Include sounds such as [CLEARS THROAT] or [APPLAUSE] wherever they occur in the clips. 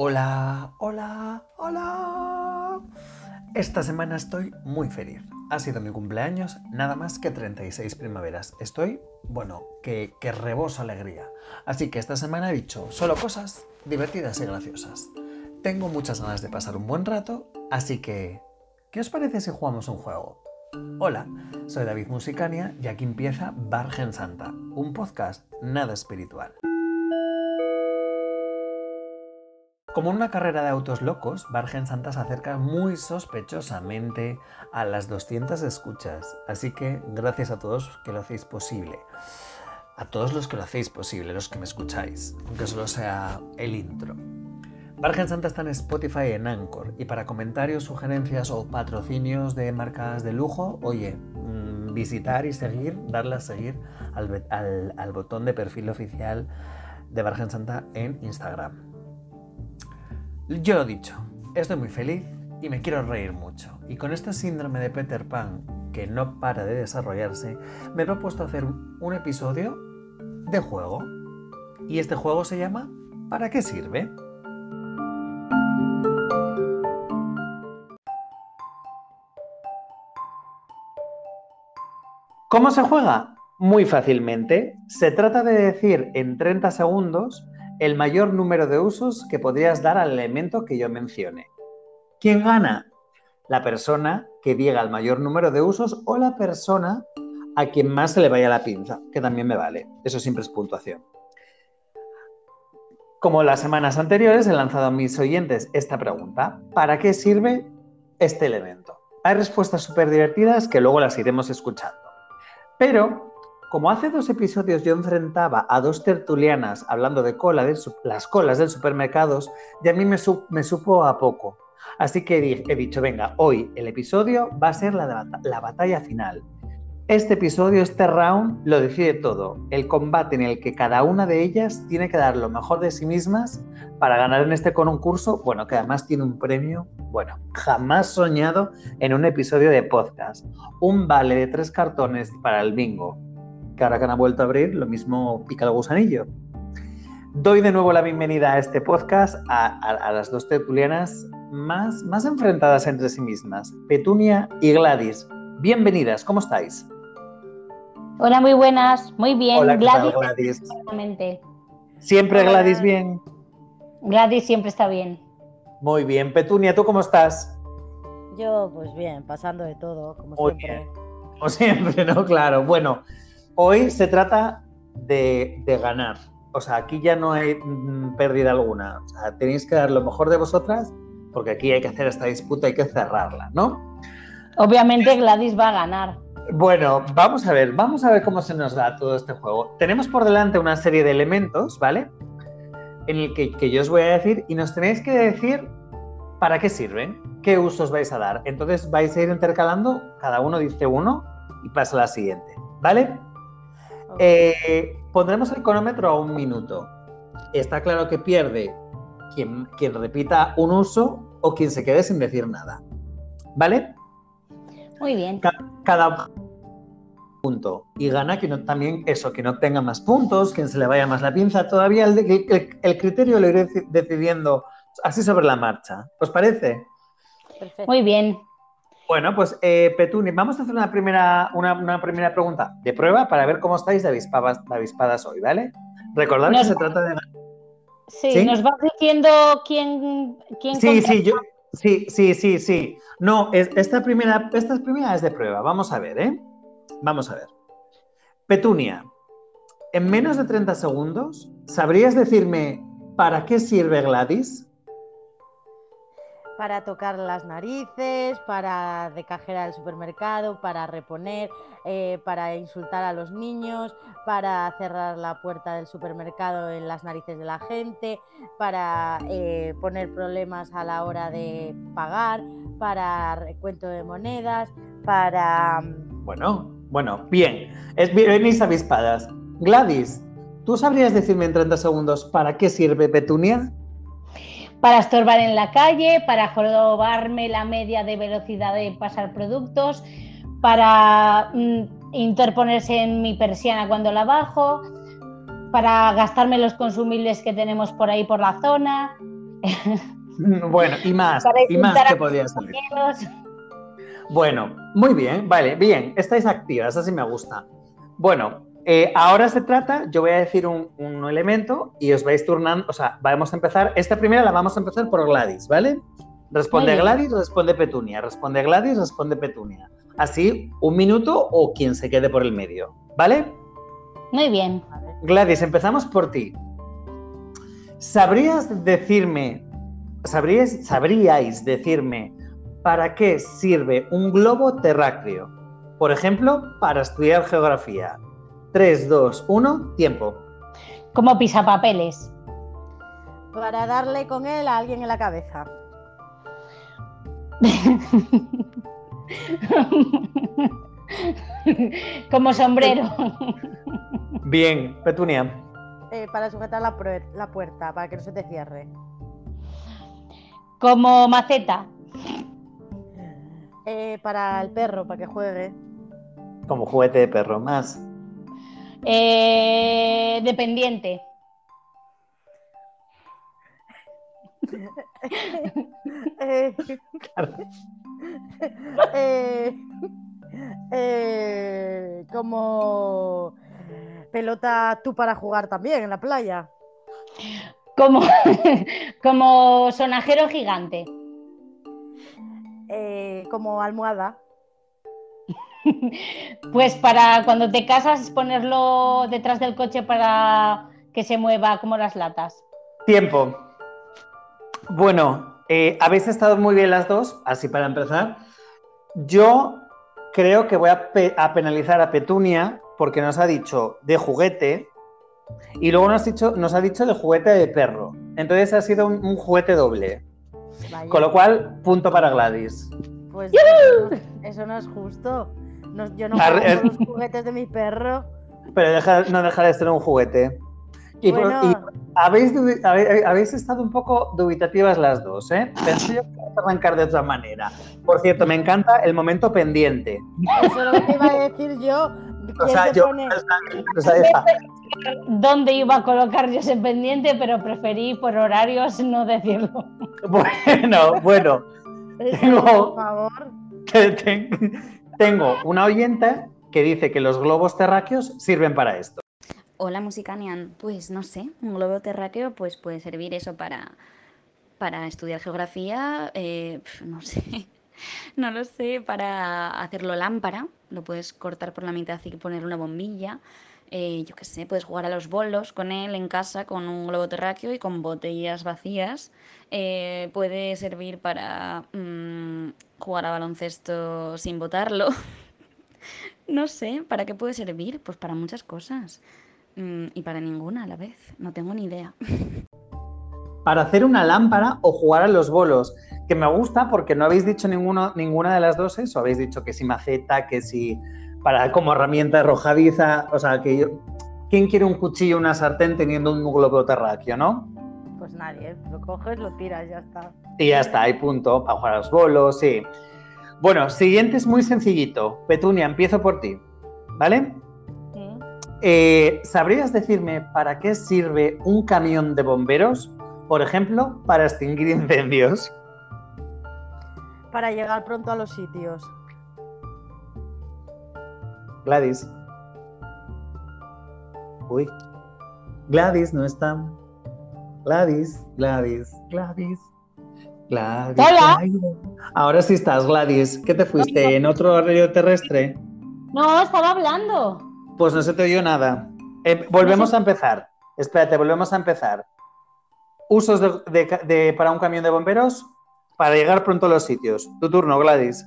Hola, hola, hola. Esta semana estoy muy feliz. Ha sido mi cumpleaños, nada más que 36 primaveras. Estoy, bueno, que, que reboso alegría. Así que esta semana he dicho solo cosas divertidas y graciosas. Tengo muchas ganas de pasar un buen rato, así que, ¿qué os parece si jugamos un juego? Hola, soy David Musicania y aquí empieza Bargen Santa, un podcast nada espiritual. Como en una carrera de autos locos, Bargen Santa se acerca muy sospechosamente a las 200 escuchas, así que gracias a todos que lo hacéis posible. A todos los que lo hacéis posible, los que me escucháis, aunque solo sea el intro. Bargen Santa está en Spotify y en Anchor, y para comentarios, sugerencias o patrocinios de marcas de lujo, oye, mmm, visitar y seguir, darle a seguir al, al, al botón de perfil oficial de Bargen Santa en Instagram. Yo lo dicho, estoy muy feliz y me quiero reír mucho. Y con este síndrome de Peter Pan que no para de desarrollarse, me he propuesto hacer un episodio de juego. Y este juego se llama ¿Para qué sirve? ¿Cómo se juega? Muy fácilmente. Se trata de decir en 30 segundos el mayor número de usos que podrías dar al elemento que yo mencione. ¿Quién gana? La persona que diga el mayor número de usos o la persona a quien más se le vaya la pinza, que también me vale. Eso siempre es puntuación. Como las semanas anteriores, he lanzado a mis oyentes esta pregunta. ¿Para qué sirve este elemento? Hay respuestas súper divertidas que luego las iremos escuchando. Pero como hace dos episodios yo enfrentaba a dos tertulianas hablando de cola, de las colas del supermercados, y a mí me supo a poco. Así que he dicho, venga, hoy el episodio va a ser la, la batalla final. Este episodio, este round, lo decide todo. El combate en el que cada una de ellas tiene que dar lo mejor de sí mismas para ganar en este concurso, bueno, que además tiene un premio, bueno, jamás soñado en un episodio de podcast. Un vale de tres cartones para el bingo, que ahora que han vuelto a abrir, lo mismo pica el gusanillo. Doy de nuevo la bienvenida a este podcast a, a, a las dos tertulianas más, más enfrentadas entre sí mismas, Petunia y Gladys. Bienvenidas, ¿cómo estáis? Hola, muy buenas, muy bien. Hola, Gladys, tal, Gladys? Exactamente. Siempre Hola. Gladys bien. Gladys siempre está bien. Muy bien. Petunia, ¿tú cómo estás? Yo, pues bien, pasando de todo, como Muy siempre. bien. Como siempre, ¿no? Claro. Bueno, hoy se trata de, de ganar. O sea, aquí ya no hay mm, pérdida alguna. O sea, tenéis que dar lo mejor de vosotras porque aquí hay que hacer esta disputa, hay que cerrarla, ¿no? Obviamente Gladys va a ganar. Bueno, vamos a ver, vamos a ver cómo se nos da todo este juego. Tenemos por delante una serie de elementos, ¿vale? En el que, que yo os voy a decir y nos tenéis que decir para qué sirven, qué usos vais a dar. Entonces vais a ir intercalando, cada uno dice uno y pasa a la siguiente, ¿vale? Eh, pondremos el cronómetro a un minuto. Está claro que pierde quien, quien repita un uso o quien se quede sin decir nada, ¿vale? Muy bien. cada punto y gana que no, también eso, que no tenga más puntos, quien se le vaya más la pinza. Todavía el, el, el criterio lo iré decidiendo así sobre la marcha. ¿Os parece? Perfecto. Muy bien. Bueno, pues eh, Petuni, vamos a hacer una primera, una, una, primera pregunta de prueba para ver cómo estáis de avispadas, de avispadas hoy, ¿vale? Recordad Nos que se trata de... Sí, ¿Sí? nos vas diciendo quién, quién Sí, sí, yo... Sí, sí, sí, sí. No, es- esta primera, esta primera es de prueba. Vamos a ver, ¿eh? Vamos a ver. Petunia, en menos de 30 segundos, ¿sabrías decirme para qué sirve Gladys? Para tocar las narices, para de cajera del supermercado, para reponer, eh, para insultar a los niños, para cerrar la puerta del supermercado en las narices de la gente, para eh, poner problemas a la hora de pagar, para recuento de monedas, para... mm, Bueno, bueno, bien. Es, venís avispadas. Gladys, ¿tú sabrías decirme en 30 segundos para qué sirve Petunia? Para estorbar en la calle, para jorobarme la media de velocidad de pasar productos, para mm, interponerse en mi persiana cuando la bajo, para gastarme los consumibles que tenemos por ahí por la zona, [LAUGHS] Bueno, y más, y más que podría salir. compañeros. Bueno, muy bien, vale, bien, estáis activas, así me gusta. Bueno, eh, ahora se trata, yo voy a decir un, un elemento y os vais turnando, o sea, vamos a empezar, esta primera la vamos a empezar por Gladys, ¿vale? Responde. Gladys, responde Petunia, responde Gladys, responde Petunia. Así, un minuto o quien se quede por el medio, ¿vale? Muy bien. Gladys, empezamos por ti. ¿Sabrías decirme, sabríais, sabríais decirme para qué sirve un globo terráqueo? Por ejemplo, para estudiar geografía. 3, 2, 1, tiempo. Como pisapapeles. Para darle con él a alguien en la cabeza. [LAUGHS] Como sombrero. Bien, Petunia. Eh, para sujetar la, la puerta, para que no se te cierre. Como maceta. Eh, para el perro, para que juegue. Como juguete de perro, más. Eh, dependiente. Eh, [LAUGHS] eh, eh, como pelota tú para jugar también en la playa. Como, [LAUGHS] como sonajero gigante. Eh, como almohada. [LAUGHS] Pues para cuando te casas ponerlo detrás del coche para que se mueva como las latas. Tiempo. Bueno, eh, habéis estado muy bien las dos, así para empezar. Yo creo que voy a, pe- a penalizar a Petunia porque nos ha dicho de juguete y luego nos ha dicho, nos ha dicho de juguete de perro. Entonces ha sido un, un juguete doble. Vaya, Con lo cual, punto para Gladys. Pues eso, no- eso no es justo. No- yo no juego con los juguetes de mi perro. Pero deja- no deja de ser un juguete. Y, por- Bueno, y habéis, dubi- habe- habéis estado un poco dubitativas las dos, ¿eh? Pensé yo que arrancar de otra manera. Por cierto, me encanta el momento pendiente. eso es lo que te iba a decir yo. O ¿Quién sea, se yo. pone? o sea, o sea, esa- ¿Dónde iba a colocar yo ese pendiente? Pero preferí por horarios no decirlo. [LAUGHS] Bueno, bueno, [LAUGHS] tengo- por favor. te- te- tengo una oyente que dice que los globos terráqueos sirven para esto. Hola Musicanian, pues no sé, un globo terráqueo pues puede servir eso para, para estudiar geografía, eh, no sé, [LAUGHS] no lo sé, para hacerlo lámpara, lo puedes cortar por la mitad y poner una bombilla, eh, yo qué sé, puedes jugar a los bolos con él en casa con un globo terráqueo y con botellas vacías, eh, puede servir para mm, jugar a baloncesto sin botarlo, [LAUGHS] no sé, ¿para qué puede servir? Pues para muchas cosas. Mm, y para ninguna a la vez. No tengo ni idea. [LAUGHS] Para hacer una lámpara o jugar a los bolos, que me gusta porque no habéis dicho ninguno, ninguna de las dos eso. Habéis dicho que si maceta, que si para como herramienta arrojadiza. O sea, que yo. ¿Quién quiere un cuchillo una sartén teniendo un globo terráqueo, no? Pues nadie, lo coges, lo tiras, ya está. Y ya está, hay punto para jugar a los bolos, sí. Bueno, siguiente es muy sencillito. Petunia, empiezo por ti, ¿vale? Eh, ¿Sabrías decirme para qué sirve un camión de bomberos? Por ejemplo, para extinguir incendios. Para llegar pronto a los sitios. Gladys. Uy. Gladys no está. Gladys, Gladys, Gladys. Gladys. Hola. Ahora sí estás, Gladys. ¿Qué te fuiste? ¿En otro horario terrestre? No, estaba hablando. Pues no se te oyó nada. Eh, volvemos a empezar. Espérate, volvemos a empezar. Usos de- de- de- para un camión de bomberos para llegar pronto a los sitios. Tu turno, Gladys.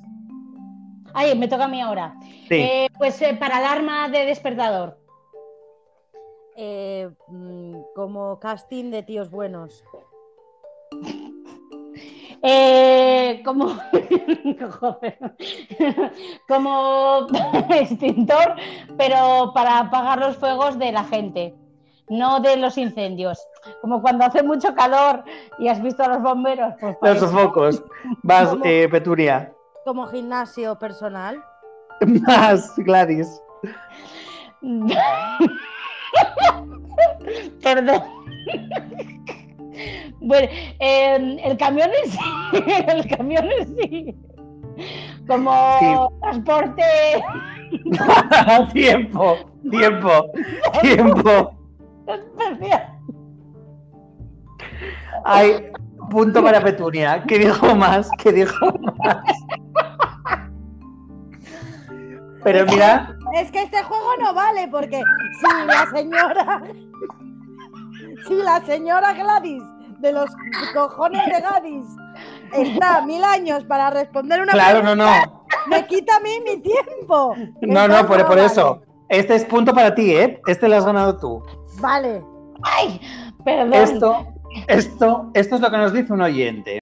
Ay, me toca a mí ahora. Sí. Eh, pues eh, para alarma de despertador. Eh, mm, como casting de tíos buenos. Eh, como, [LAUGHS] como [LAUGHS] extintor, pero para apagar los fuegos de la gente, no de los incendios. Como cuando hace mucho calor y has visto a los bomberos. Pues para Los focos. Vas, ¿Cómo? eh, Petunia. Como gimnasio personal. [LAUGHS] Más, Gladys. [LAUGHS] Perdón. Bueno, eh, el camión en sí, [LAUGHS] el camión en sí, como Sí. transporte [LAUGHS] tiempo, tiempo, tiempo. Hay punto para Petunia. ¿Qué dijo más? ¿Qué dijo más? Pero mira, Es que este juego no vale porque si la señora. Si la señora Gladys de los cojones de Gladys está mil años para responder una claro, no, pregunta, no. me quita a mí mi tiempo. No, no, por, por vale. eso. Este es punto para ti, ¿eh? Este lo has ganado tú. Vale. Ay, perdón. Esto, esto, esto es lo que nos dice un oyente.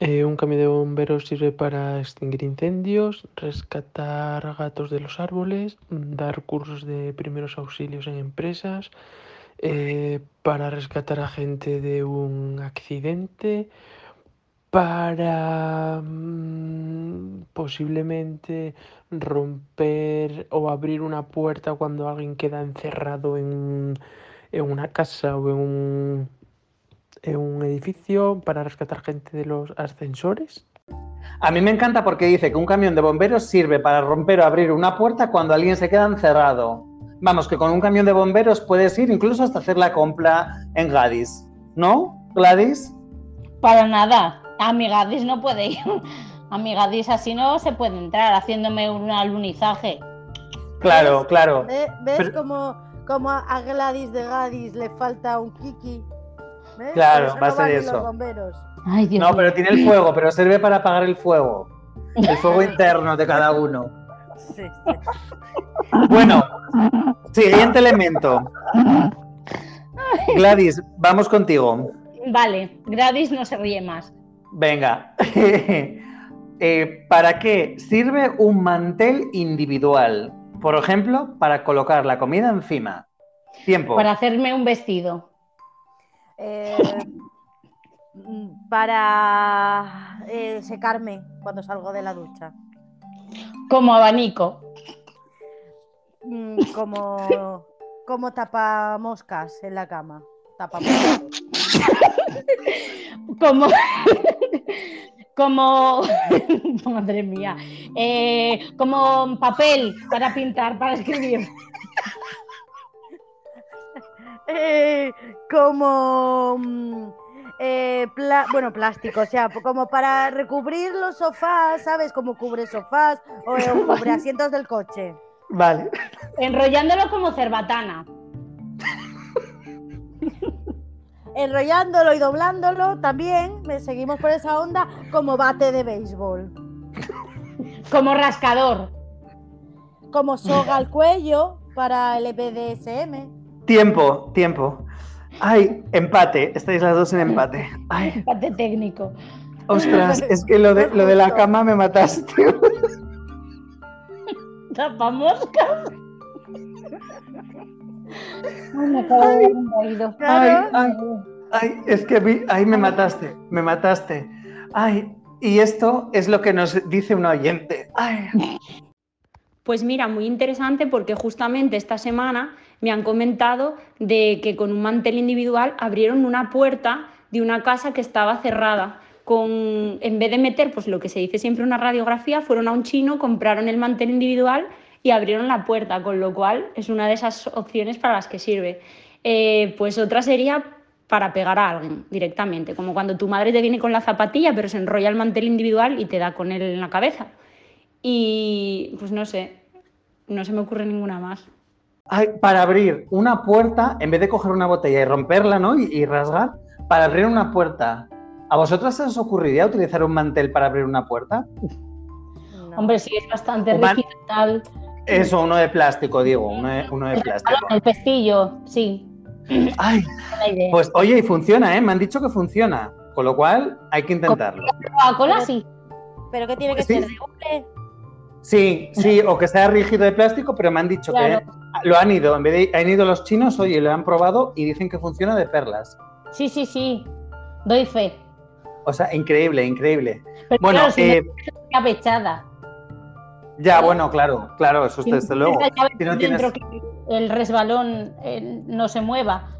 Eh, un camión de bomberos sirve para extinguir incendios, rescatar gatos de los árboles, dar cursos de primeros auxilios en empresas, eh, para rescatar a gente de un accidente, para mm, posiblemente romper o abrir una puerta cuando alguien queda encerrado en, en una casa o en un, en un edificio, para rescatar gente de los ascensores. A mí me encanta porque dice que un camión de bomberos sirve para romper o abrir una puerta cuando alguien se queda encerrado. Vamos, que con un camión de bomberos puedes ir incluso hasta hacer la compra en Gadis. ¿No, Gladys? Para nada. A mi Gadis no puede ir. A mi Gadis así no se puede entrar haciéndome un alunizaje. Claro, claro. ¿Ve- ¿Ves Pero- cómo, cómo a Gladys de Gadis le falta un kiki? ¿Ves? Claro, va a ser eso. Los bomberos. Ay, Dios No, pero tiene el fuego, pero sirve para apagar el fuego. [LAUGHS] El fuego interno de cada uno. Sí, sí. Bueno, siguiente elemento. Gladys, vamos contigo. Vale, Gladys no se ríe más. Venga. [LAUGHS] Eh, ¿Para qué sirve un mantel individual? Por ejemplo, para colocar la comida encima. Tiempo. Para hacerme un vestido. Eh, para eh, secarme cuando salgo de la ducha. Como abanico. Mm, como, como tapamoscas en la cama. Tapamoscas. Como. como. [LAUGHS] Madre mía. Eh, como papel para pintar, para escribir. Eh, como mm, eh, pla- bueno, plástico, o sea, como para recubrir los sofás, ¿sabes? Como cubre sofás o, eh, o cubre asientos del coche. Vale. Enrollándolo como cerbatana. Enrollándolo y doblándolo también, me seguimos por esa onda, como bate de béisbol. Como rascador. Como soga al cuello para el E BDSM. Tiempo, tiempo. Ay, empate. Estáis las dos en empate. Ay, Empate técnico. ostras, es que lo de, lo de la cama me mataste. [LAUGHS] Tapamoscas. Ay, me acabo de oído. Ay, ay, ay, es que vi, ay, me mataste, me mataste. Ay, y esto es lo que nos dice un oyente. Ay, Pues mira, muy interesante porque justamente esta semana me han comentado de que con un mantel individual abrieron una puerta de una casa que estaba cerrada. Con, en vez de meter, pues lo que se dice siempre una radiografía, fueron a un chino, compraron el mantel individual y abrieron la puerta, con lo cual es una de esas opciones para las que sirve. Eh, pues otra sería para pegar a alguien directamente, como cuando tu madre te viene con la zapatilla, pero se enrolla el mantel individual y te da con él en la cabeza. Y pues no sé, no se me ocurre ninguna más. Ay, para abrir una puerta, en vez de coger una botella y romperla, ¿no? Y, y rasgar, para abrir una puerta. ¿A vosotras se os ocurriría utilizar un mantel para abrir una puerta? No. Hombre, sí, es bastante rígido tal. Eso, uno de plástico, digo, uno de, uno de plástico. El pestillo, sí. Ay, pues oye, y funciona, ¿eh? Me han dicho que funciona. Con lo cual, hay que intentarlo. Coca-Cola sí. Pero que tiene que Sí. ser de. Sí, sí, o que sea rígido de plástico, pero me han dicho Claro. que lo han ido, en vez de han ido los chinos, oye, lo han probado y dicen que funciona de perlas. Sí, sí, sí. Doy fe. O sea, increíble, increíble. Pero Bueno, claro, si eh, echada. ya, bueno, claro, claro, eso Si no desde luego. Si no dentro tienes- que el resbalón eh, no se mueva.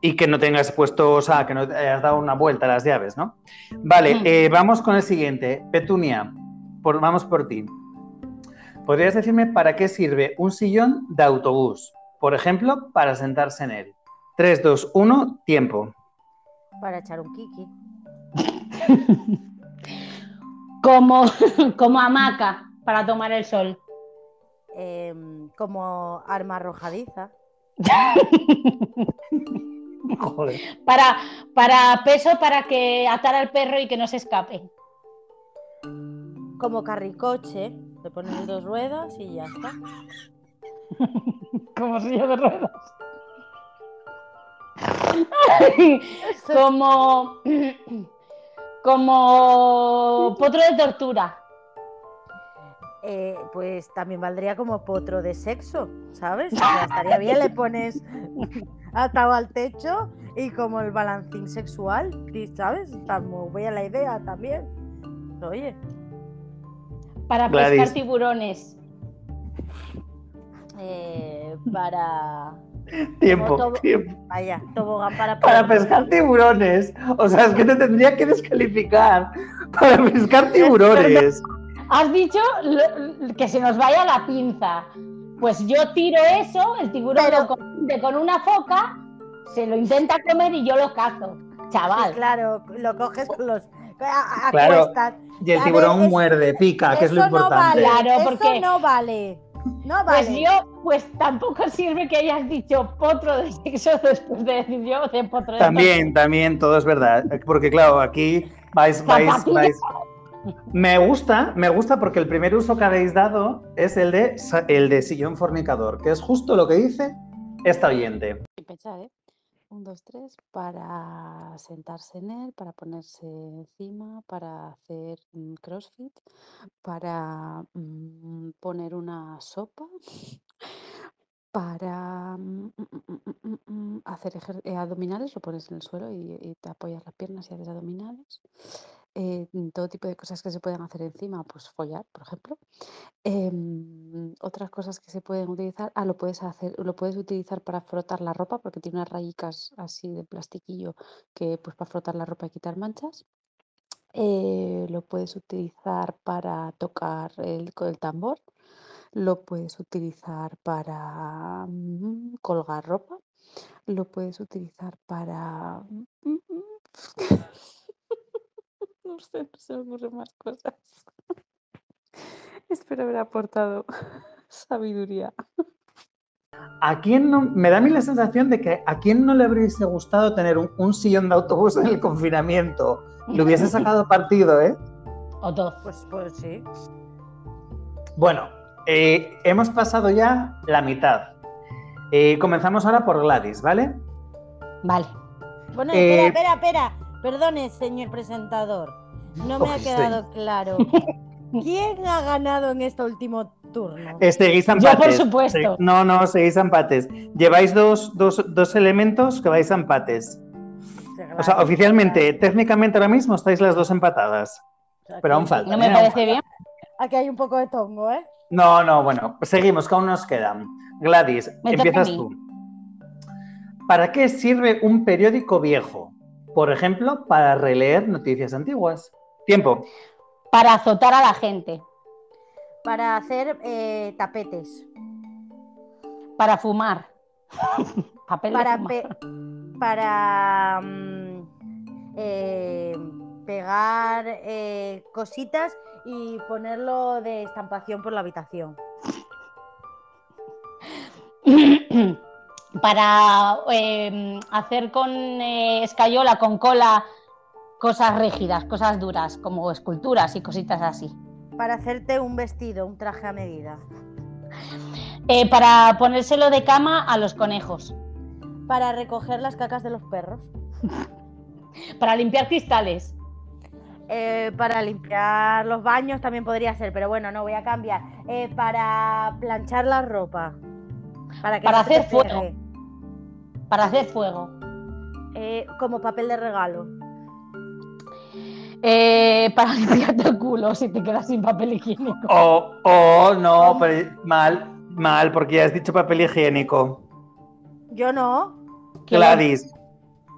y que no tengas puesto, o sea, que no hayas dado una vuelta a las llaves, ¿no? Vale, Mm. eh, vamos con el siguiente. Petunia, por- vamos por ti. ¿Podrías decirme para qué sirve un sillón de autobús? Por ejemplo, para sentarse en él. 3, 2, 1, tiempo. Para echar un kiki. [LAUGHS] Como, [LAUGHS] como hamaca para tomar el sol. Em, como arma arrojadiza. [LAUGHS] Joder. Para, para peso, para que atar al perro y que no se escape. Como carricoche. Le pones dos ruedas y ya está. [LAUGHS] Como silla de ruedas. [LAUGHS] como, como potro de tortura. Eh, pues también valdría como potro de sexo, ¿sabes? O sea, estaría bien, le pones [LAUGHS] atado al techo y como el balancín sexual. ¿sabes? Está muy buena la idea también. Oye, Para Gladys. pescar tiburones. eh, para... Tiempo, tiempo. Vaya, tobogán para... Para pescar tiburones. O sea, es que te tendría que descalificar. Para pescar tiburones. Has dicho que se nos vaya la pinza. Pues yo tiro eso, el tiburón Pero- lo confunde con una foca, se lo intenta comer y yo lo cazo. Chaval. Sí, claro, lo coges con los... A, a Claro. cuestas. Y el A ver, tiburón es- muerde, pica, que es lo Eso no importante. vale, Claro, eso porque- no vale. No Pues vale. yo, pues tampoco sirve que hayas dicho potro de sexo [LAUGHS] después de decir yo de potro de También, también, todo es verdad. Porque claro, aquí vais, vais, vais. Me gusta, me gusta porque el primer uso que habéis dado es el de, el de sillón fornicador, que es justo lo que dice esta oyente. Y pensar, ¿eh? Un, dos, tres, para sentarse en él, para ponerse encima, para hacer mm, crossfit, para mm, poner una sopa, [LAUGHS] para mm, mm, hacer eh, abdominales, lo pones en el suelo y, te apoyas las piernas y haces abdominales. Eh, todo tipo de cosas que se pueden hacer encima, pues follar, por ejemplo. Em, otras cosas que se pueden utilizar, ah, lo puedes hacer, lo puedes utilizar para frotar la ropa porque tiene unas rayicas así de plastiquillo que pues para frotar la ropa y quitar manchas. Eh, lo puedes utilizar para tocar el, el tambor. Lo puedes utilizar para mm, colgar ropa. Lo puedes utilizar para... mm, [LAUGHS] No sé, no se me ocurren más cosas. [LAUGHS] Espero haber aportado sabiduría. ¿A quién no, me da a mí la sensación de que a quién no le habría gustado tener un, un sillón de autobús en el confinamiento. Le hubiese sacado [LAUGHS] partido, ¿eh? O dos. Pues, pues sí. Bueno, eh, hemos pasado ya la mitad. Eh, comenzamos ahora por Gladys, ¿vale? Vale. Bueno, Eh, espera, espera, espera. Perdone, señor presentador. No me ha quedado claro. [LAUGHS] ¿Quién ha ganado en este último turno? Seguís Yo, empates. por supuesto. No, no, seguís empates. Lleváis dos, dos, dos elementos que vais a empates. O sea, oficialmente, técnicamente ahora mismo estáis las dos empatadas. pero aún falta. No me ¿eh? parece bien. Aquí hay un poco de tongo, ¿eh? No, no, bueno, seguimos, que aún nos quedan. Gladys, Me empiezas tú. ¿Para qué sirve un periódico viejo? Por ejemplo, para releer noticias antiguas. Tiempo. Para azotar a la gente. Para hacer eh, tapetes. Para fumar. [LAUGHS] Papel de Para, fumar. pe- para mm, eh, pegar eh, cositas y ponerlo de estampación por la habitación. [COUGHS] para eh, hacer con eh, escayola, con cola, cosas rígidas, cosas duras, como esculturas y cositas así. Para hacerte un vestido, un traje a medida. Eh, para ponérselo de cama a los conejos. Para recoger las cacas de los perros. [LAUGHS] Para limpiar cristales. Eh, para limpiar los baños también podría ser, pero bueno, no voy a cambiar. Eh, para planchar la ropa. Para, que Para no hacer fuego. Para hacer fuego. Eh, como papel de regalo. Eh, para [LAUGHS] limpiarte el culo si te quedas sin papel higiénico. Oh, oh, no, pero mal, mal, porque ya has dicho papel higiénico. Yo no. Gladys,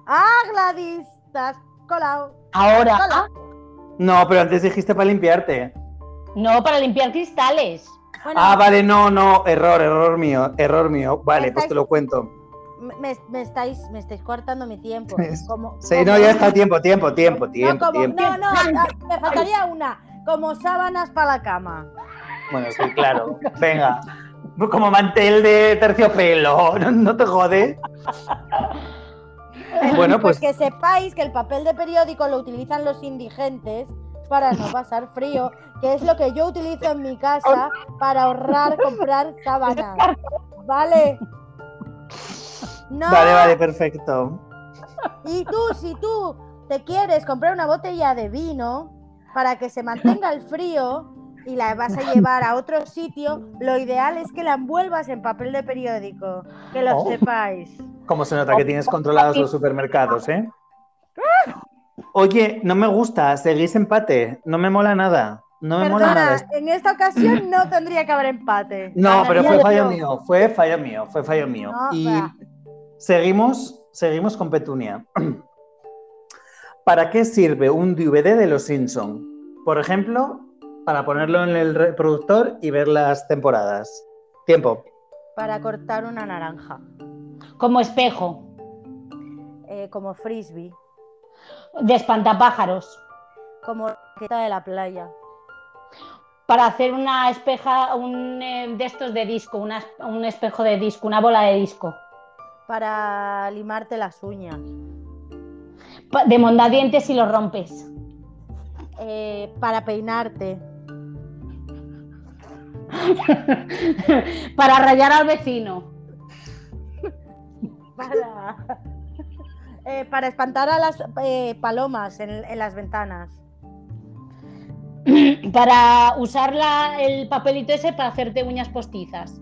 ¡Ah, Gladys! Te has colado. Ahora, Hola. No, pero antes dijiste para limpiarte. no para limpiar cristales. Bueno, Ah, vale, no, no, error, error mío, error mío. Vale, pues te lo cuento. Me, me estáis, me estáis cortando mi tiempo. Como, [LAUGHS] Sí, como- no, ya está, tiempo, tiempo, tiempo, no, tiempo, como- tiempo. no, no, me faltaría una. Como sábanas para la cama. Bueno, sí, claro. Venga. Como mantel de terciopelo, [LAUGHS] no, no te jode. [LAUGHS] Bueno, pues que sepáis que el papel de periódico lo utilizan los indigentes para no pasar frío, que es lo que yo utilizo en mi casa para ahorrar comprar sábanas. ¿Vale? No, vale, vale, perfecto. y tú, si tú te quieres comprar una botella de vino para que se mantenga el frío y la vas a llevar a otro sitio, lo ideal es que la envuelvas en papel de periódico, que lo Oh. sepáis. Como se nota que tienes controlados los supermercados, ¿eh? Oye, no me gusta, seguís empate, no me mola nada, no me mola nada. En esta ocasión no tendría que haber empate. No, pero fue fallo mío, fue fallo mío, fue fallo mío. No, y. seguimos, seguimos con Petunia. [CLEARS THROAT] ¿Para qué sirve un DVD de Los Simpson? Por ejemplo, para ponerlo en el reproductor y ver las temporadas. Tiempo. Para cortar una naranja, Como espejo, eh, como frisbee, de espantapájaros. como raqueta de la playa, Para hacer una espeja, un eh, de estos de disco, una- un espejo de disco, una bola de disco. Para limarte las uñas, De mondadientes si los rompes. eh, para peinarte, [LAUGHS] Para rayar al vecino. para, eh, para espantar a las eh, palomas en, en las ventanas, [CLEARS THROAT] Para usar la- el papelito ese para hacerte uñas postizas.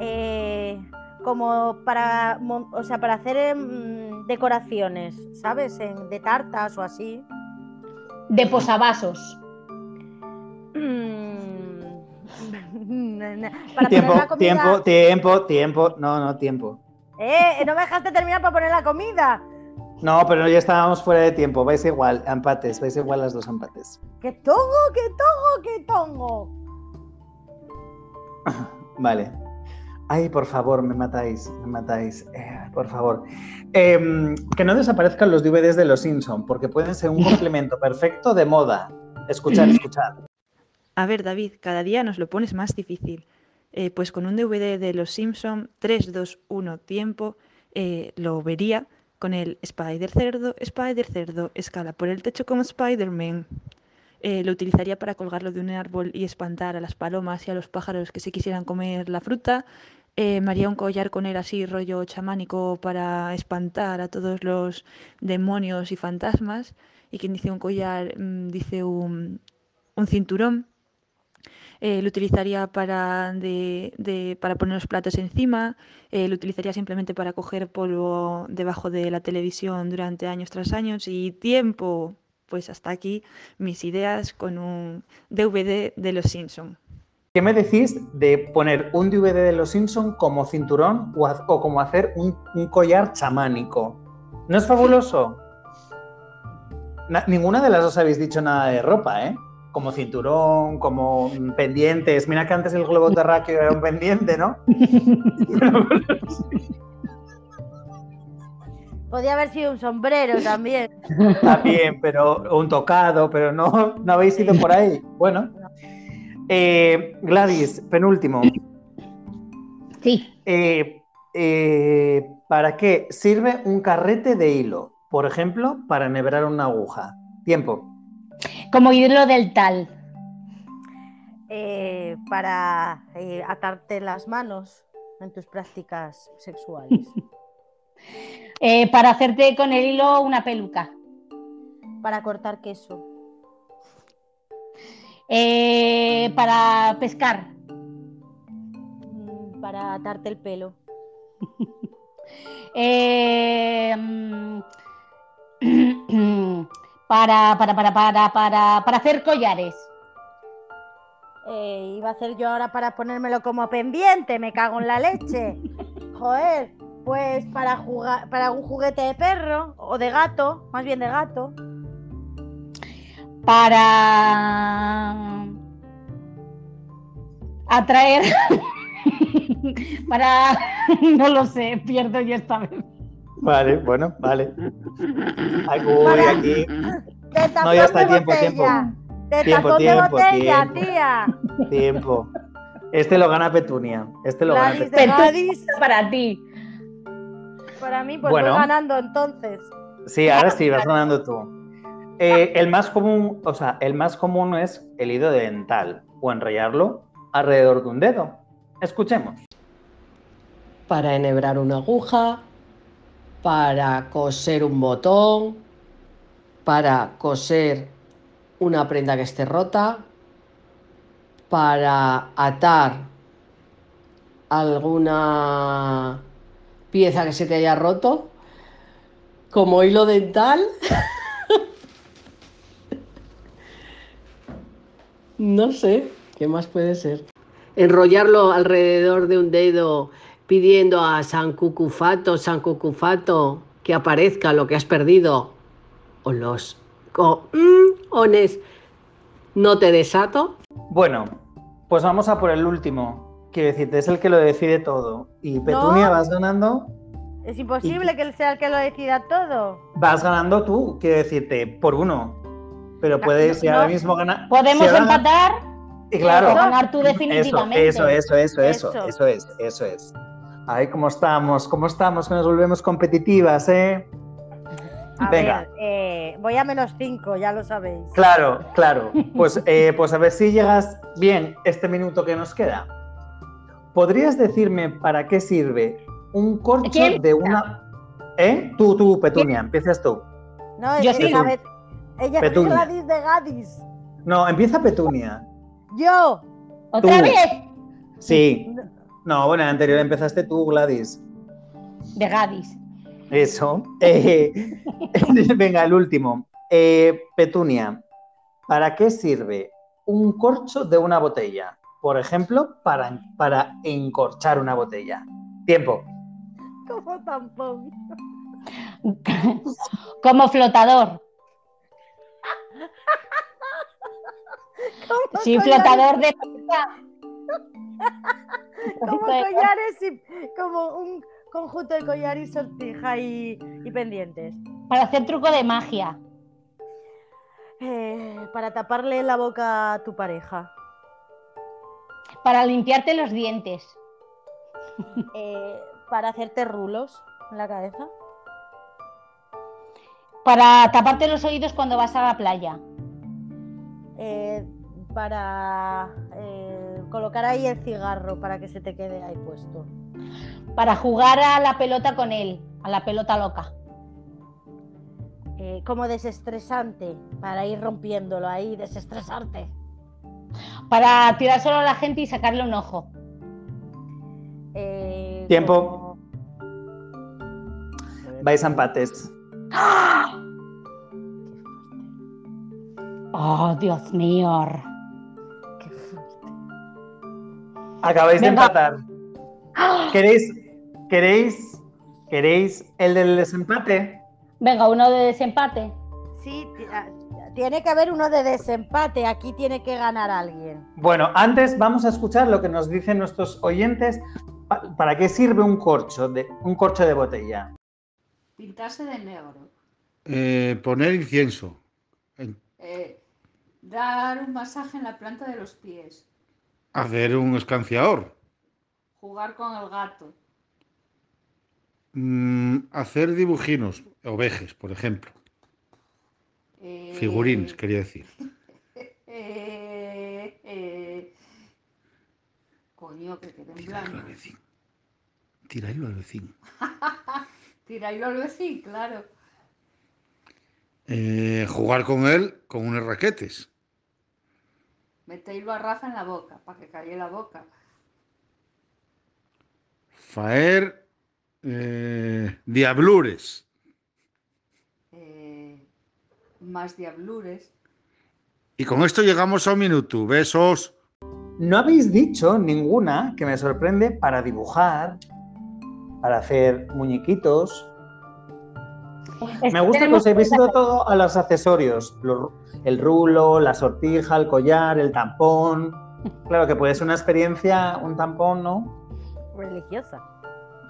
eh, como para, o sea, para hacer em, decoraciones, ¿sabes? En- de tartas o así. De posavasos. [LAUGHS] para tiempo, poner la comida. tiempo, tiempo, tiempo. No, no, tiempo. ¡Eh! No me dejaste terminar para poner la comida. No, pero ya estábamos fuera de tiempo. Vais igual, empates, vais igual las dos empates. ¡Que tongo, que tongo, que tongo! Vale. Ay, por favor, me matáis, me matáis. Eh, por favor. Em, que no desaparezcan los DVDs de los Simpson, porque pueden ser un [LAUGHS] complemento perfecto de moda. Escuchad, [LAUGHS] escuchad. A ver, David, cada día nos lo pones más difícil. Eh, pues con un DVD de Los Simpson 3, 2, 1, tiempo, eh, lo vería con el Spider Cerdo, Spider Cerdo, escala por el techo como Spider-Man. Eh, lo utilizaría para colgarlo de un árbol y espantar a las palomas y a los pájaros que se quisieran comer la fruta. Eh, me haría un collar con él así, rollo chamánico, para espantar a todos los demonios y fantasmas. Y quien dice un collar, mm, dice un, cinturón. Eh, lo utilizaría para, de- para poner los platos encima, eh, lo utilizaría simplemente para coger polvo debajo de la televisión durante años tras años y tiempo. Pues hasta aquí mis ideas con un DVD de Los Simpson. ¿Qué me decís de poner un DVD de los Simpson como cinturón o, como hacer un, un collar chamánico? ¿No es fabuloso? Na- ninguna de las dos habéis dicho nada de ropa, ¿eh? Como cinturón, como mm, pendientes. Mira que antes el globo terráqueo era un pendiente, ¿no? [LAUGHS] Podía haber sido un sombrero también. [LAUGHS] También, pero un tocado, pero no, no habéis ido por ahí. Bueno. Eh, Gladys, penúltimo. Sí. Eh, eh, ¿Para qué sirve un carrete de hilo? Por ejemplo, para enhebrar una aguja. Tiempo. Como hilo del tal. eh, para eh, atarte las manos en tus prácticas sexuales. [LAUGHS] Eh, para hacerte con el hilo una peluca. para cortar queso. Eh, para pescar. Mm, Para atarte el pelo. [LAUGHS] Eh, mm, [CLEARS THROAT] para, para, para, para, para, para hacer collares. Eh, iba a hacer yo ahora para ponérmelo como pendiente, me cago en la leche. [LAUGHS] Joder, Pues para jugar, para un juguete de perro o de gato, más bien de gato. Para atraer. [LAUGHS] para. [LAUGHS] No lo sé, pierdo yo esta vez. Vale, bueno, vale. Uy, Para- aquí. De tapón No, ya está, de tiempo, botella. tiempo. De Tiempo, tapón tiempo, de botella, tiempo. tía. Tiempo. Este lo gana Petunia. Este lo gana Gladys Petunia. de Gadis. Para ti. Para mí, pues Bueno. voy ganando entonces. Sí, ahora sí, vas [LAUGHS] ganando tú. Eh, el más común, o sea, el más común es el hilo dental o enrollarlo alrededor de un dedo. Escuchemos. para enhebrar una aguja, para coser un botón, para coser una prenda que esté rota, para atar alguna pieza que se te haya roto, como hilo dental. [LAUGHS] No sé, ¿qué más puede ser? Enrollarlo alrededor de un dedo pidiendo a San Cucufato, San Cucufato, que aparezca lo que has perdido. O los cojones. No te desato. Bueno, pues vamos a por el último. Quiero decirte, es el que lo decide todo. Y Petunia No. vas ganando, Es imposible que él sea el que lo decida todo. vas ganando tú, quiero decirte, por uno. Pero puedes, si no. ahora mismo ganar. Podemos si empatar Y claro. o ganar tú Eso, definitivamente. eso, eso, eso, eso, Eso. eso es, eso es. Ay, cómo estamos, cómo estamos, que nos volvemos competitivas, ¿eh? A Venga. ver, eh, voy a menos 5, ya lo sabéis. Claro, claro. Pues, eh, pues a ver si llegas bien este minuto que nos queda. ¿Podrías decirme para qué sirve un corcho ¿Quién? de una... ¿Eh? Tú, tú, Petunia, empiezas tú. No, Yo es sí. Elizabeth- Ella es. Gladys de Gadis. No, empieza Petunia. Yo. ¿Otra Tú. vez? Sí. No, bueno, en la anterior empezaste tú, Gladys. De Gadis. Eso. [LAUGHS] Eh, [LAUGHS] venga, el último. Eh, Petunia, ¿para qué sirve un corcho de una botella? Por ejemplo, para, para encorchar una botella. Tiempo. Como tampón. [LAUGHS] Como flotador. Como Sí, collares- flotador de. Como collares y como un conjunto de collar y sortija y, y pendientes. Para hacer truco de magia. Eh, para taparle la boca a tu pareja. Para limpiarte los dientes. [LAUGHS] Eh, para hacerte rulos en la cabeza. Para taparte los oídos cuando vas a la playa. Eh, para eh, colocar ahí el cigarro para que se te quede ahí puesto. Para jugar a la pelota con él. A la pelota loca. Eh, como desestresante para ir rompiéndolo ahí, desestresarte. Para tirar solo a la gente y sacarle un ojo. Eh, Tiempo. como- Vais a empates. Oh, Dios mío. Qué fuerte. Acabáis de empatar. ¿Queréis, queréis, queréis el del desempate? Venga, uno de desempate. Sí, ah, tiene que haber uno de desempate. Aquí tiene que ganar alguien. Bueno, antes vamos a escuchar lo que nos dicen nuestros oyentes. Pa- ¿Para qué sirve un corcho de, un corcho de botella? Pintarse de negro. Eh, poner incienso. En- Eh, dar un masaje en la planta de los pies. Hacer un escanciador. Jugar con el gato. Mm, hacer dibujinos. Ovejes, por ejemplo. Eh, Figurines, quería decir. [LAUGHS] eh, eh, coño, que quede en Tirarlo al blanco. vecino. Al vecino. Tirarlo al vecino, claro. Eh, jugar con él con unos raquetes. Meterlo a Rafa en la boca, para que calle la boca. Faer eh, diablures. Eh, más diablures. Y con esto llegamos a un minuto. Besos. No habéis dicho ninguna que me sorprende para dibujar, para hacer muñequitos. Es Me gusta que os habéis ido todo a los accesorios. El rulo, la sortija, el collar, el tampón. Claro que puede ser una experiencia, un tampón, ¿no? Religiosa.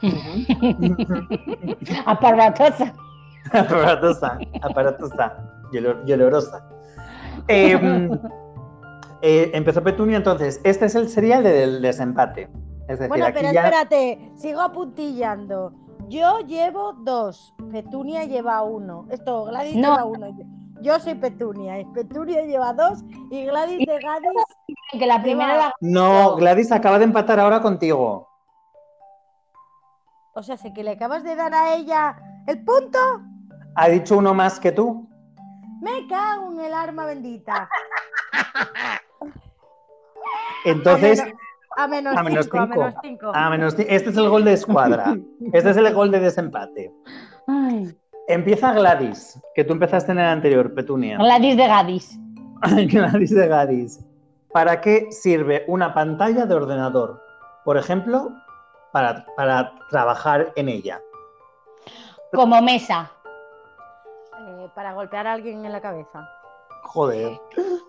[LAUGHS] Aparatosa. aparatosa, aparatosa y olor- y olorosa. Eh, [LAUGHS] eh, empezó Petunia, entonces, este es el serial del desempate. Es decir, Bueno, aquí pero ya... espérate, sigo apuntillando. Yo llevo dos, Petunia lleva uno. Esto, Gladys No. lleva uno. Yo soy Petunia, y Petunia lleva dos y Gladys de Gadis. Que la primera lleva- la... No, Gladys acaba de empatar ahora contigo. O sea, sé que le acabas de dar a ella el punto. Ha dicho uno más que tú. Me cago en el arma bendita. [LAUGHS] Entonces, A menos, a menos cinco, a cinco. menos cinco. a menos ci- este es el gol de escuadra. [LAUGHS] Este es el gol de desempate. Ay, Empieza Gladys, que tú empezaste en el anterior, Petunia. Gladys de Gadis. [LAUGHS] Gladys de Gadis. ¿Para qué sirve una pantalla de ordenador? Por ejemplo, para, para trabajar en ella. Como mesa. Para golpear a alguien en la cabeza. Joder.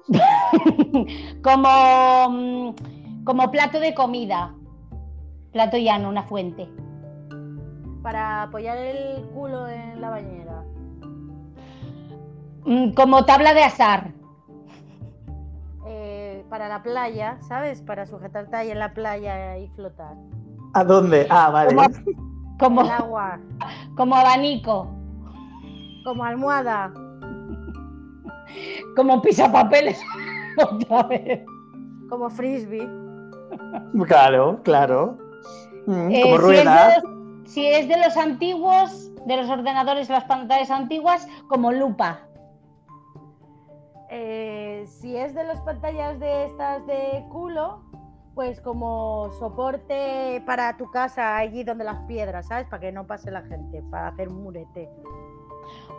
[LAUGHS] como, mm, como plato de comida. Plato llano, una fuente. Para apoyar el culo en la bañera. Mm, Como tabla de asar. Eh, para la playa, ¿sabes? Para sujetarte ahí en la playa y flotar. ¿A dónde? Ah, vale. Como, como, El agua. [LAUGHS] como abanico. Como almohada. [LAUGHS] Como pisapapeles. [LAUGHS] Otra vez. Como frisbee. Claro, claro. Mm, Eh, como si, es de rueda. los, si es de los antiguos, de los ordenadores, las pantallas antiguas, como lupa. Eh, si es de las pantallas de estas de culo, pues como soporte para tu casa allí donde las piedras, ¿sabes? Para que no pase la gente, para hacer un murete.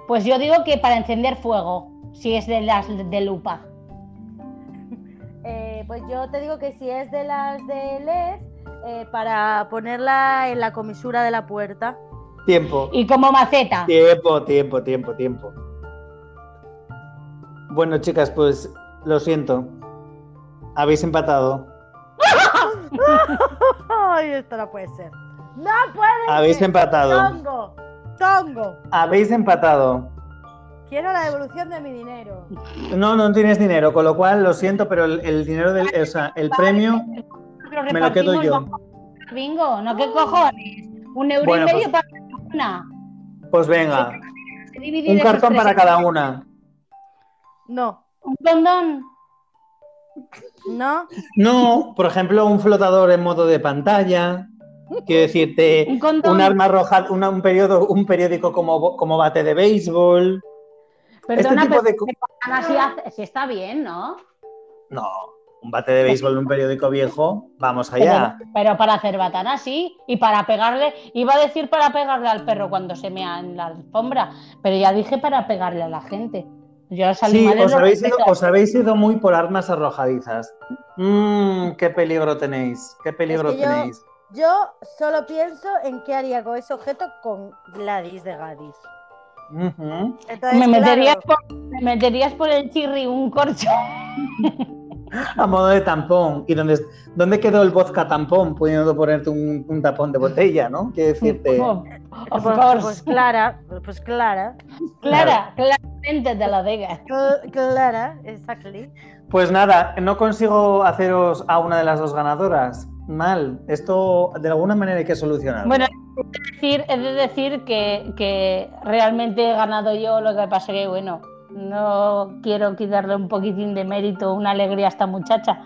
Pues yo digo que para encender fuego, si es de las de lupa. [LAUGHS] Eh, pues yo te digo que si es de las de LED, eh, para ponerla en la comisura de la puerta. Tiempo. Y como maceta. Tiempo, tiempo, tiempo, tiempo. Bueno, chicas, pues lo siento. Habéis empatado. [LAUGHS] Ay, esto no puede ser. No puede Habéis ser. empatado. Tongo, tongo. Habéis empatado. Quiero la devolución de mi dinero. No, no tienes dinero, con lo cual lo siento, pero el, el dinero del, o sea, el premio me lo quedo yo. Bingo, ¿no qué cojones? Un euro Bueno, y medio pues- para cada una. Pues venga, un cartón para cada una. No, Un condón. no. No, por ejemplo, un flotador en modo de pantalla. Quiero decirte, Un arma roja, una- un, periodo, un periódico como, como bate de béisbol. Perdona, este tipo pero de así, sí está bien, ¿no? No, un bate de béisbol en un periódico viejo, vamos allá. Pero, pero para hacer batana sí. Y para pegarle, iba a decir para pegarle al perro cuando se mea en la alfombra, pero ya dije para pegarle a la gente. Yo Sí, os habéis, ido, respeto. os habéis ido muy por armas arrojadizas. Mmm, qué peligro tenéis, qué peligro Es que yo- tenéis. Yo solo pienso en qué haría con ese objeto con Gladys de Gadis. Ujú. Entonces, me, meterías claro, por, me meterías por el chirri un corcho. A modo de tampón. ¿Y dónde, dónde quedó el vodka tampón pudiendo ponerte un, un tapón de botella, no? Quiero decirte. Oh, of pues, course. pues Clara, pues Clara, Clara, claramente te lo digas. Cl- Clara, exactly. Pues nada, no consigo haceros a una de las dos ganadoras. Mal. Esto de alguna manera hay que solucionarlo. Bueno, he de decir, he de decir que, que realmente he ganado yo, lo que pasa que, bueno, no quiero quitarle un poquitín de mérito, una alegría a esta muchacha,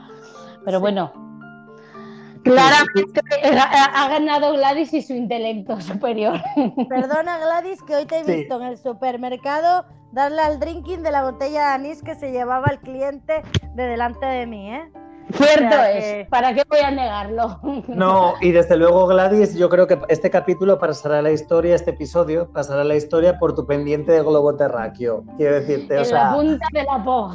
pero bueno. Claramente ha, ha ganado Gladys y su intelecto superior. [LAUGHS] Perdona Gladys que hoy te he Sí. visto en el supermercado darle al drinking de la botella de anís que se llevaba el cliente de delante de mí, ¿eh? Cierto O sea es, que- ¿para qué voy a negarlo? [LAUGHS] No, y desde luego, Gladys, yo creo que este capítulo pasará a la historia, este episodio pasará a la historia por tu pendiente de globo terráqueo. Quiero decirte, o sea. la punta de la po.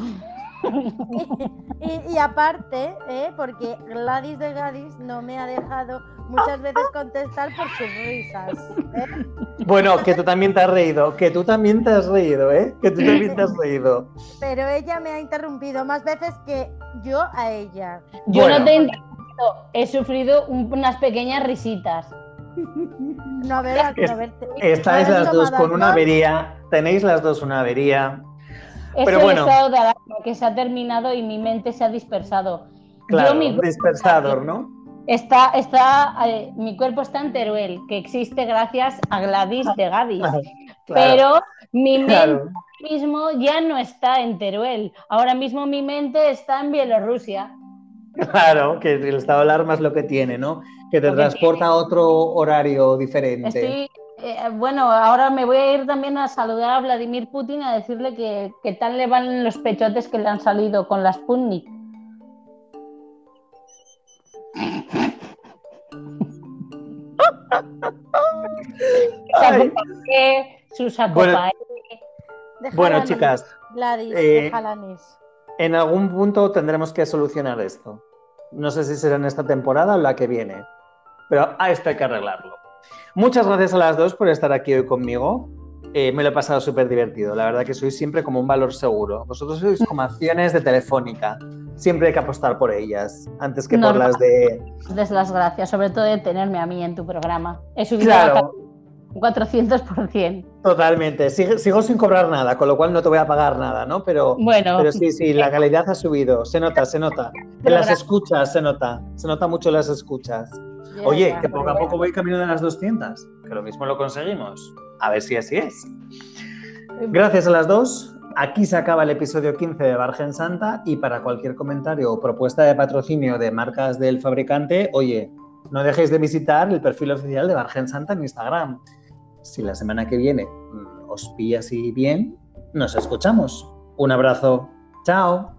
Y, y aparte, ¿eh? porque Gladys de Gadis no me ha dejado muchas veces contestar por sus risas. ¿eh? Bueno, que tú también te has reído, que tú también te has reído, ¿eh? Que tú también te has reído. Pero ella me ha interrumpido más veces que yo a ella. Yo Bueno. no te he interrumpido, he sufrido un- unas pequeñas risitas. [LAUGHS] No verás, Es- no verte. Estáis las dos con una avería, tenéis las dos una avería. Es Pero el bueno. estado de alarma que se ha terminado y mi mente se ha dispersado. Claro, Yo, mi cuerpo dispersador, ¿no? Está, está, eh, mi cuerpo está en Teruel, que existe gracias a Gladys de Gadis. Claro. Pero mi mente Claro. Mismo ya no está en Teruel. Ahora mismo mi mente está en Bielorrusia. Claro, que el estado de alarma es lo que tiene, ¿no? Que te Lo que transporta a otro horario diferente. Estoy, eh, bueno, ahora me voy a ir también a saludar a Vladimir Putin a decirle que, que tal le van los pechotes que le han salido con la Sputnik. [LAUGHS] Ay. Su saco Bueno. Déjala, Bueno, chicas, Gladys, eh, en algún punto tendremos que solucionar esto. No sé si será en esta temporada o la que viene, pero a esto hay que arreglarlo. Muchas gracias a las dos por estar aquí hoy conmigo. Eh, me lo he pasado súper divertido. La verdad que sois siempre como un valor seguro. Vosotros sois como [LAUGHS] acciones de Telefónica. Siempre hay que apostar por ellas, antes que por las de... Des las gracias, sobre todo de tenerme a mí en tu programa. He subido Claro. la un 400%. Totalmente. Sigo, sigo sin cobrar nada, con lo cual no te voy a pagar nada, ¿no? Pero, Bueno, pero sí, sí, la calidad ha subido. Se nota, se nota. [LAUGHS] En las escuchas se nota. Se nota mucho en las escuchas. Oye, que poco a poco voy camino de las 200. Que lo mismo lo conseguimos. A ver si así es. Gracias a las dos. Aquí se acaba el episodio 15 de Bargen Santa y para cualquier comentario o propuesta de patrocinio de marcas del fabricante, oye, no dejéis de visitar el perfil oficial de Bargen Santa en Instagram. Si la semana que viene mm, os pilla así bien, nos escuchamos. Un abrazo. Chao.